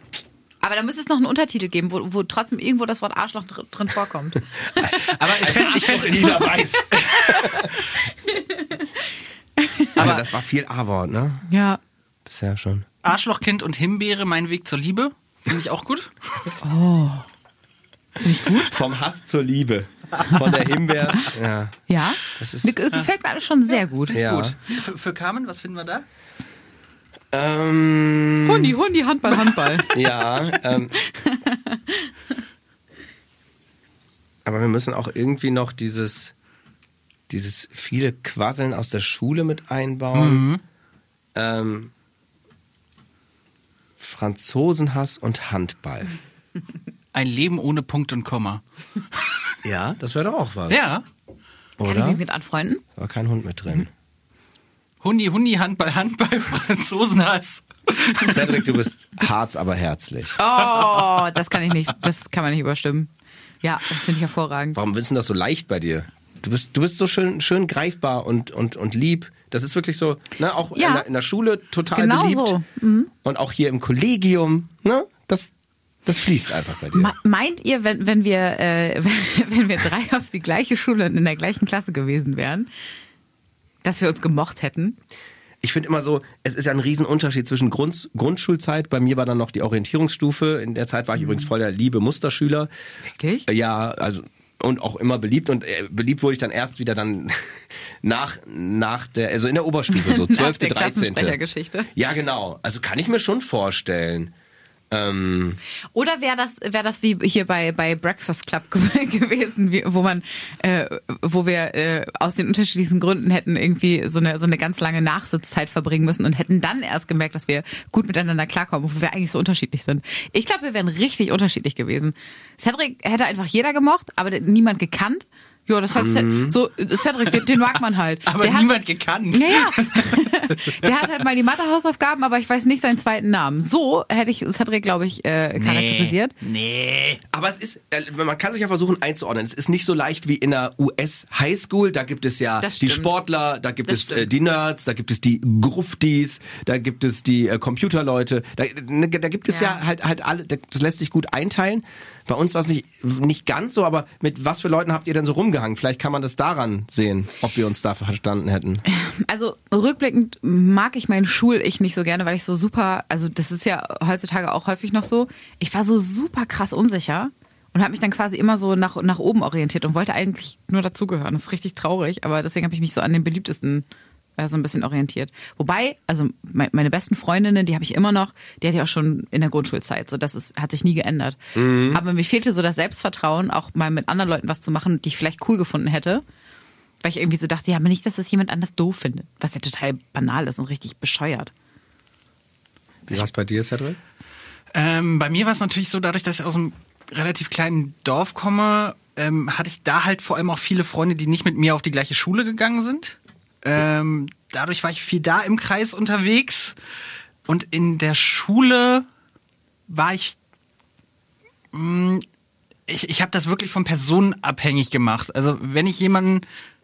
aber da müsste es noch einen Untertitel geben, wo, wo trotzdem irgendwo das Wort Arschloch dr drin vorkommt. Aber ich fände, ich fänd, Lila weiß. Aber das war viel A-Wort, ne? ja. Bisher schon. Arschlochkind und Himbeere, mein Weg zur Liebe. Finde ich auch gut. Vom Hass zur Liebe. Von der Himbeer. Ja. Ja, Das ist- gefällt mir alles schon sehr gut. Ja. Gut. Für, für Carmen, was finden wir da? Ähm, Hundi, Hundi, Handball, Handball. ja. Ähm, aber wir müssen auch irgendwie noch dieses, dieses viele Quasseln aus der Schule mit einbauen. Ähm, Franzosenhass und Handball. Ein Leben ohne Punkt und Komma. Ja, das wäre doch auch was. Ja. Kann ich Oder? mich mit anfreunden? War kein Hund mit drin. Hundi, Hundi, Handball, Handball, Franzosenhass. Cedric, du bist harz, aber herzlich. Oh, das kann ich nicht, das kann man nicht überstimmen. Ja, das finde ich hervorragend. Warum ist denn das so leicht bei dir? Du bist, du bist so schön, schön greifbar und, und, und lieb. Das ist wirklich so, ne, auch Ja. in, der, in der Schule total Genau beliebt. so. Und auch hier im Kollegium, ne? Das, Das fließt einfach bei dir. Me- Meint ihr, wenn, wenn wir äh, wenn wir drei auf die gleiche Schule und in der gleichen Klasse gewesen wären, dass wir uns gemocht hätten? Ich finde immer so, es ist ja ein Riesenunterschied zwischen Grund, Grundschulzeit. Bei mir war dann noch die Orientierungsstufe. In der Zeit war ich übrigens voll der liebe Musterschüler. Wirklich? Äh, Ja, also und auch immer beliebt und äh, beliebt wurde ich dann erst wieder dann nach nach der also in der Oberstufe so Nach 12. der 13. Klassensprechergeschichte. Ja, genau. Also kann ich mir schon vorstellen. Ähm, Oder wäre das, wäre das wie hier bei, bei Breakfast Club ge- gewesen, wie, wo man, äh, wo wir äh, aus den unterschiedlichsten Gründen hätten irgendwie so eine, so eine ganz lange Nachsitzzeit verbringen müssen und hätten dann erst gemerkt, dass wir gut miteinander klarkommen, wo wir eigentlich so unterschiedlich sind. Ich glaube, wir wären richtig unterschiedlich gewesen. Cedric hätte einfach jeder gemocht, aber niemand gekannt. Ja, das hat Mhm. so Cedric, den, den mag man halt. Aber Der hat- niemand gekannt. ja, ja. Der hat halt mal die Mathehausaufgaben, aber ich weiß nicht seinen zweiten Namen. So hätte ich Cedric, glaube ich, äh, charakterisiert. Nee. aber es ist, äh, man kann sich ja versuchen einzuordnen. Es ist nicht so leicht wie in der US Highschool. Da gibt es ja die. Sportler, da gibt Das es äh, die Nerds, da gibt es die Gruftis, da gibt es die äh, Computerleute. Da, ne, da gibt es ja. Ja. halt halt alle. Das lässt sich gut einteilen. Bei uns war es nicht nicht ganz so, aber mit was für Leuten habt ihr denn so rumgehangen? Vielleicht kann man das daran sehen, ob wir uns da verstanden hätten. Also rückblickend mag ich mein Schul-Ich nicht so gerne, weil ich so super, also das ist ja heutzutage auch häufig noch so, ich war so super krass unsicher und habe mich dann quasi immer so nach, nach oben orientiert und wollte eigentlich nur dazugehören. Das ist richtig traurig, aber deswegen habe ich mich so an den beliebtesten äh, so ein bisschen orientiert. Wobei, also me- meine besten Freundinnen, die habe ich immer noch, die hatte ich auch schon in der Grundschulzeit. So, das ist, hat sich nie geändert. Aber mir fehlte so das Selbstvertrauen, auch mal mit anderen Leuten was zu machen, die ich vielleicht cool gefunden hätte. Weil ich irgendwie so dachte, ja, aber nicht, dass das jemand anders doof findet. Was ja total banal ist und richtig bescheuert. Wie war es bei dir, Cedric? Ähm, bei mir war es natürlich so, dadurch, dass ich aus einem relativ kleinen Dorf komme, ähm, hatte ich da halt vor allem auch viele Freunde, die nicht mit mir auf die gleiche Schule gegangen sind. Ähm, dadurch war ich viel da im Kreis unterwegs. Und in der Schule war ich. Mh, ich ich habe das wirklich von Personen abhängig gemacht. Also, wenn ich jemanden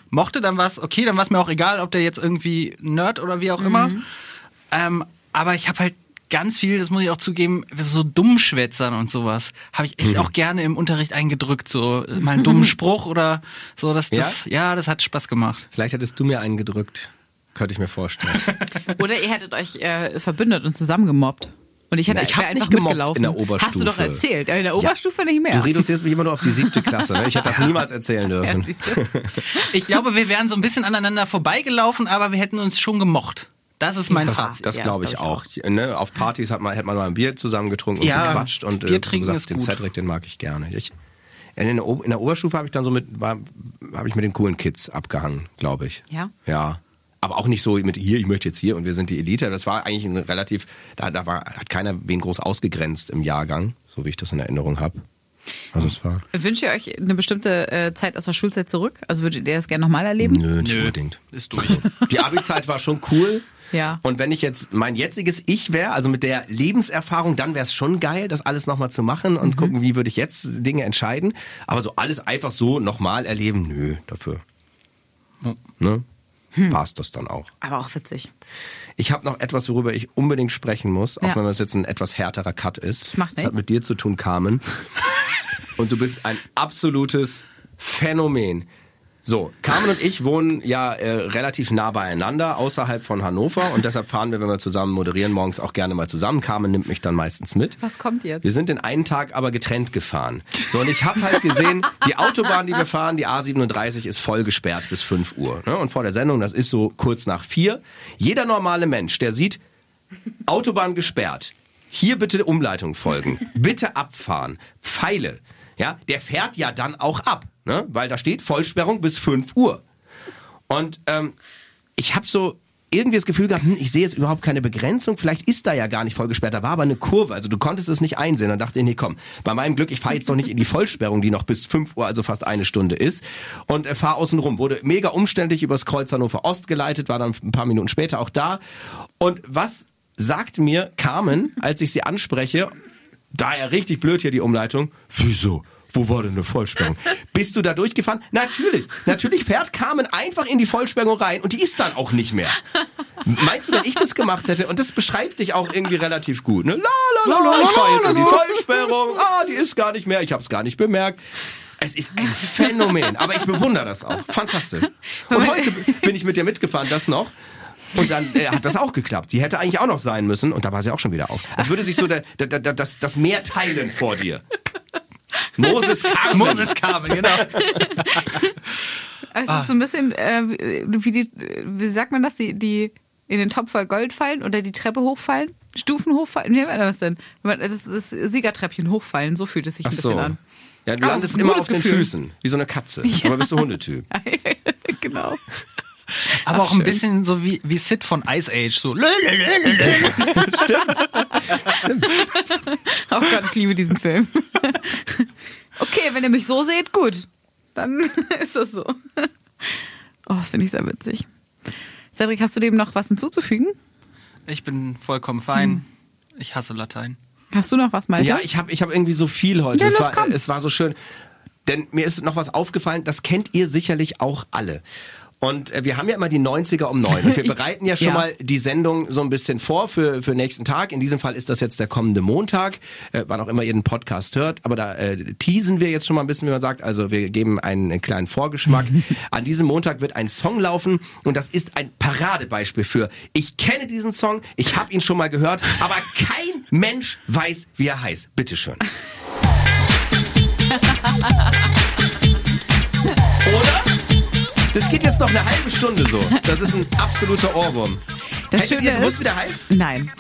mochte, dann war es okay, dann war es mir auch egal, ob der jetzt irgendwie Nerd oder wie auch immer. Ähm, aber ich habe halt ganz viel, das muss ich auch zugeben, so Dummschwätzern und sowas, habe ich echt auch gerne im Unterricht eingedrückt, so äh, mal einen dummen Spruch oder so. Das, das, ja? das hat Spaß gemacht. Vielleicht hättest du mir einen gedrückt. Könnte ich mir vorstellen. Oder ihr hättet euch äh, verbündet und zusammen gemobbt. Und ich hätte Na, ich hab nicht einfach gemobbt mitgelaufen. in der Hast du doch Oberstufe. erzählt. In der Oberstufe nicht mehr. Du reduzierst mich immer nur auf die siebte Klasse. Ne? Ich hätte das niemals erzählen ja, dürfen. du? Ich glaube, wir wären so ein bisschen aneinander vorbeigelaufen, aber wir hätten uns schon gemocht. Das ist mein Das, Fazit. das Ja, glaube das ich glaub auch. Ne? Auf Partys hat man, hätte man mal ein Bier zusammen getrunken und Ja, gequatscht und Bier äh, trinken gesagt, ist den. Cedric, den mag ich gerne. Ich, in, der, in der Oberstufe habe ich dann so mit, habe ich mit den coolen Kids abgehangen, glaube ich. Ja? Ja. Aber auch nicht so mit hier, ich möchte jetzt hier und wir sind die Elite. Das war eigentlich ein relativ, da, da war, hat keiner wen groß ausgegrenzt im Jahrgang, so wie ich das in Erinnerung habe. Also es war, Wünscht ihr euch eine bestimmte äh, Zeit aus der Schulzeit zurück? Also würdet ihr das gerne nochmal erleben? nö, nicht Nö. unbedingt. Ist durch. Die Abi-Zeit war schon cool. Ja. Und wenn ich jetzt mein jetziges Ich wäre, also mit der Lebenserfahrung, dann wäre es schon geil, das alles nochmal zu machen und Mhm. gucken, wie würde ich jetzt Dinge entscheiden. Aber so alles einfach so nochmal erleben, nö, dafür. Ne? Hm. War's das dann auch. Aber auch witzig. Ich habe noch etwas, worüber ich unbedingt sprechen muss, auch Ja. wenn das jetzt ein etwas härterer Cut ist. Das macht Das hat mit dir zu tun, Carmen. und du bist ein absolutes Phänomen. So, Carmen und ich wohnen ja äh, relativ nah beieinander, außerhalb von Hannover. Und deshalb fahren wir, wenn wir zusammen moderieren, morgens auch gerne mal zusammen. Carmen nimmt mich dann meistens mit. Was kommt jetzt? Wir sind den einen Tag aber getrennt gefahren. So, und ich habe halt gesehen, die Autobahn, die wir fahren, die A37 ist voll gesperrt bis 5 Uhr. Ne? Und vor der Sendung, das ist so kurz nach vier. Jeder normale Mensch, der sieht, Autobahn gesperrt, hier bitte Umleitung folgen, bitte abfahren, Pfeile, ja, der fährt ja dann auch ab, ne? weil da steht Vollsperrung bis 5 Uhr. Und ähm, ich habe so irgendwie das Gefühl gehabt, hm, ich sehe jetzt überhaupt keine Begrenzung, vielleicht ist da ja gar nicht vollgesperrt, da war aber eine Kurve, also du konntest es nicht einsehen. Dann dachte ich, nee, komm, bei meinem Glück, ich fahre jetzt noch nicht in die Vollsperrung, die noch bis 5 Uhr, also fast eine Stunde ist und äh, fahre außen rum. Wurde mega umständlich übers Kreuz Hannover Ost geleitet, war dann ein paar Minuten später auch da. Und was sagt mir Carmen, als ich sie anspreche, da ja richtig blöd hier die Umleitung, wieso? Wo war denn eine Vollsperrung? Bist du da durchgefahren? Natürlich. Natürlich fährt Carmen einfach in die Vollsperrung rein und die ist dann auch nicht mehr. Meinst du, wenn ich das gemacht hätte, und das beschreibt dich auch irgendwie relativ gut, ne? La, la, la, la, ich fahre jetzt in die Vollsperrung, ah, die ist gar nicht mehr, ich habe es gar nicht bemerkt. Es ist ein Phänomen, aber ich bewundere das auch. Fantastisch. Und heute bin ich mit dir mitgefahren, das noch. Und dann äh, hat das auch geklappt. Die hätte eigentlich auch noch sein müssen und da war sie auch schon wieder auf. Als würde sich so der, der, der, das, das Meer teilen vor dir. Moses Carmen. Moses Carmen, genau. Es ist so ein bisschen, äh, wie die, wie sagt man das, die, die in den Topf voll Gold fallen oder die Treppe hochfallen? Stufen hochfallen? Man das denn? Das, das Siegertreppchen hochfallen, so fühlt es sich ein Ach bisschen so. an. Ja, du landest ein immer auf den Gefühl. Füßen, wie so eine Katze. Aber bist du Hundetyp. genau. Aber auch schön. ein bisschen so wie, wie Sid von Ice Age. So. lö, lö. Oh Gott, ich liebe diesen Film. Okay, wenn ihr mich so seht, gut. Dann ist das so. Oh, das finde ich sehr witzig. Cedric, hast du dem noch was hinzuzufügen? Ich bin vollkommen fein. Ich hasse Latein. Hast du noch was, Malte? Ja, ich habe ich hab irgendwie so viel heute. Ja, es, los, war, komm. es war so schön. Denn mir ist noch was aufgefallen, das kennt ihr sicherlich auch alle. Und äh, wir haben ja immer die 90er um neun. Und wir bereiten ja schon Ja. mal die Sendung so ein bisschen vor für, für nächsten Tag. In diesem Fall ist das jetzt der kommende Montag, äh, wann auch immer ihr den Podcast hört. Aber da äh, teasen wir jetzt schon mal ein bisschen, wie man sagt. Also wir geben einen, einen kleinen Vorgeschmack. An diesem Montag wird ein Song laufen und das ist ein Paradebeispiel für, ich kenne diesen Song, ich habe ihn schon mal gehört, aber kein Mensch weiß, wie er heißt. Bitteschön. Das geht jetzt noch eine halbe Stunde so. Das ist ein absoluter Ohrwurm. Das Hättet Schöne ihr gewusst, ist- wie der heißt? Nein.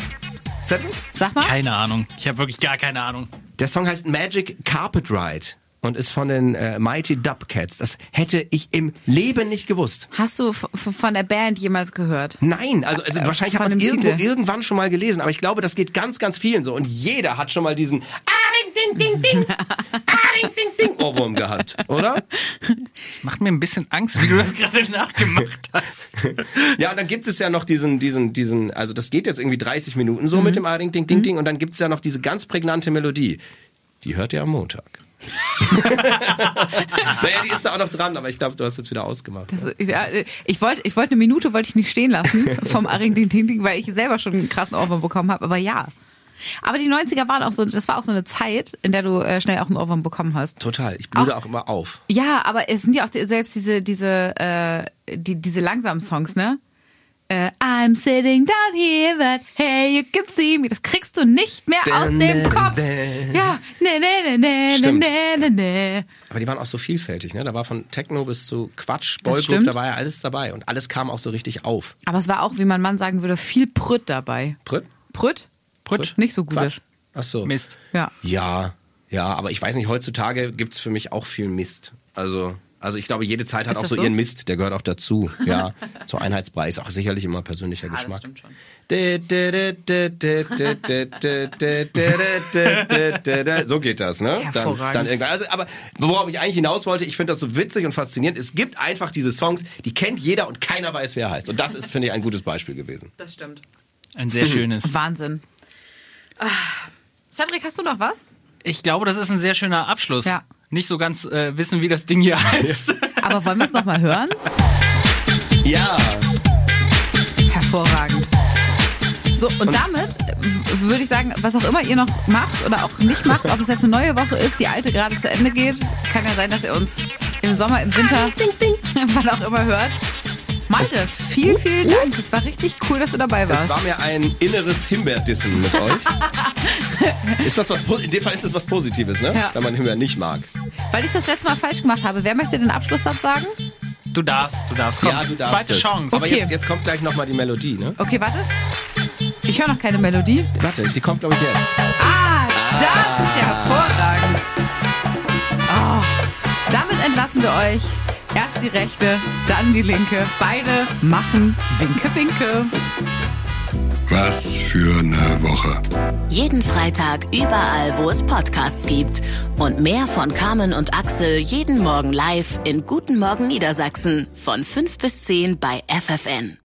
Zettel? Sag mal. Keine Ahnung. Ich habe wirklich gar keine Ahnung. Der Song heißt Magic Carpet Ride und ist von den äh, Mighty Dubcats. Das hätte ich im Leben nicht gewusst. Hast du von der Band jemals gehört? Nein, also, also Äh, wahrscheinlich hat man es irgendwo Titel. irgendwann schon mal gelesen, aber ich glaube, das geht ganz, ganz vielen so. Und jeder hat schon mal diesen Ah, ding, ding, ding, ding, ah, ding, ding, ding Ohrwurm gehabt, oder? Das macht mir ein bisschen Angst, wie du das gerade nachgemacht hast. Ja, und dann gibt es ja noch diesen, diesen, diesen, also das geht jetzt irgendwie 30 Minuten Mhm. so mit dem Ah, ding, ding, ding, ding und dann gibt es ja noch diese ganz prägnante Melodie. Die hört ihr am Montag. naja, die ist da auch noch dran, aber ich glaube, du hast jetzt wieder ausgemacht. Das, ja, ich wollte ich wollte eine Minute wollte ich nicht stehen lassen vom Aring Ding Ding Ding, weil ich selber schon einen krassen Ohrwurm bekommen habe, aber ja. Aber die 90er waren auch so, das war auch so eine Zeit, in der du äh, schnell auch einen Ohrwurm bekommen hast. Total, ich blühe auch, immer auf. Ja, aber es sind ja auch die, selbst diese, diese, äh, die, diese langsamen Songs, ne? Äh, I'm sitting down here, but hey, you can see me. Das kriegst du nicht mehr aus dem dä, Kopf. dä. Ja, ne, ne, ne, ne, Stimmt. ne, ne, ne. Aber die waren auch so vielfältig, ne? Da war von Techno bis zu Quatsch, Boygroup, da war ja alles dabei und alles kam auch so richtig auf. Aber es war auch, wie mein Mann sagen würde, viel Prütt dabei. Brütt? Prütt? Prütt? Nicht so gutes. Quatsch. Ach so. Mist. Ja. Ja, ja, aber ich weiß nicht, heutzutage gibt's für mich auch viel Mist. Also, also ich glaube, jede Zeit hat Ist auch das so, so? ihren Mist, der gehört auch dazu. Ja, so Einheitsbrei ist auch sicherlich immer persönlicher das Geschmack. stimmt schon. So geht das, ne? Dann, dann irgendwann. Also, aber worauf ich eigentlich hinaus wollte, ich finde das so witzig und faszinierend. Es gibt einfach diese Songs, die kennt jeder und keiner weiß, wer er heißt. Und das ist, finde ich, ein gutes Beispiel gewesen. Das stimmt. Ein sehr schönes. Wahnsinn. Ah. Cedric, hast du noch was? Ich glaube, das ist ein sehr schöner Abschluss. Ja. Nicht so ganz äh, wissen, wie das Ding hier heißt. Aber wollen wir es nochmal hören? Ja. Hervorragend. So, und, damit w- würde ich sagen, was auch immer ihr noch macht oder auch nicht macht, ob es jetzt eine neue Woche ist, die alte gerade zu Ende geht, kann ja sein, dass ihr uns im Sommer, im Winter, wann auch immer hört. Malte, vielen, vielen Dank. Es war richtig cool, dass du dabei Es warst. war mir ein inneres Himbeerdissen mit euch. ist das was, in dem Fall ist das was Positives, ne? Ja. Wenn man Himbeer nicht mag. Weil ich das letzte Mal falsch gemacht habe. Wer möchte den Abschlusssatz sagen? Du darfst, du darfst. Komm, zweite es. Chance. Aber Okay. jetzt, jetzt kommt gleich nochmal die Melodie, ne? Okay, warte. Ich höre noch keine Melodie. Warte, die kommt, glaube ich, jetzt. Ah, das ist ja hervorragend. Oh, damit entlassen wir euch. Erst die rechte, dann die linke. Beide machen Winke, Winke. Was für eine Woche. Jeden Freitag überall, wo es Podcasts gibt. Und mehr von Carmen und Axel jeden Morgen live in Guten Morgen Niedersachsen von 5 bis 10 bei FFN.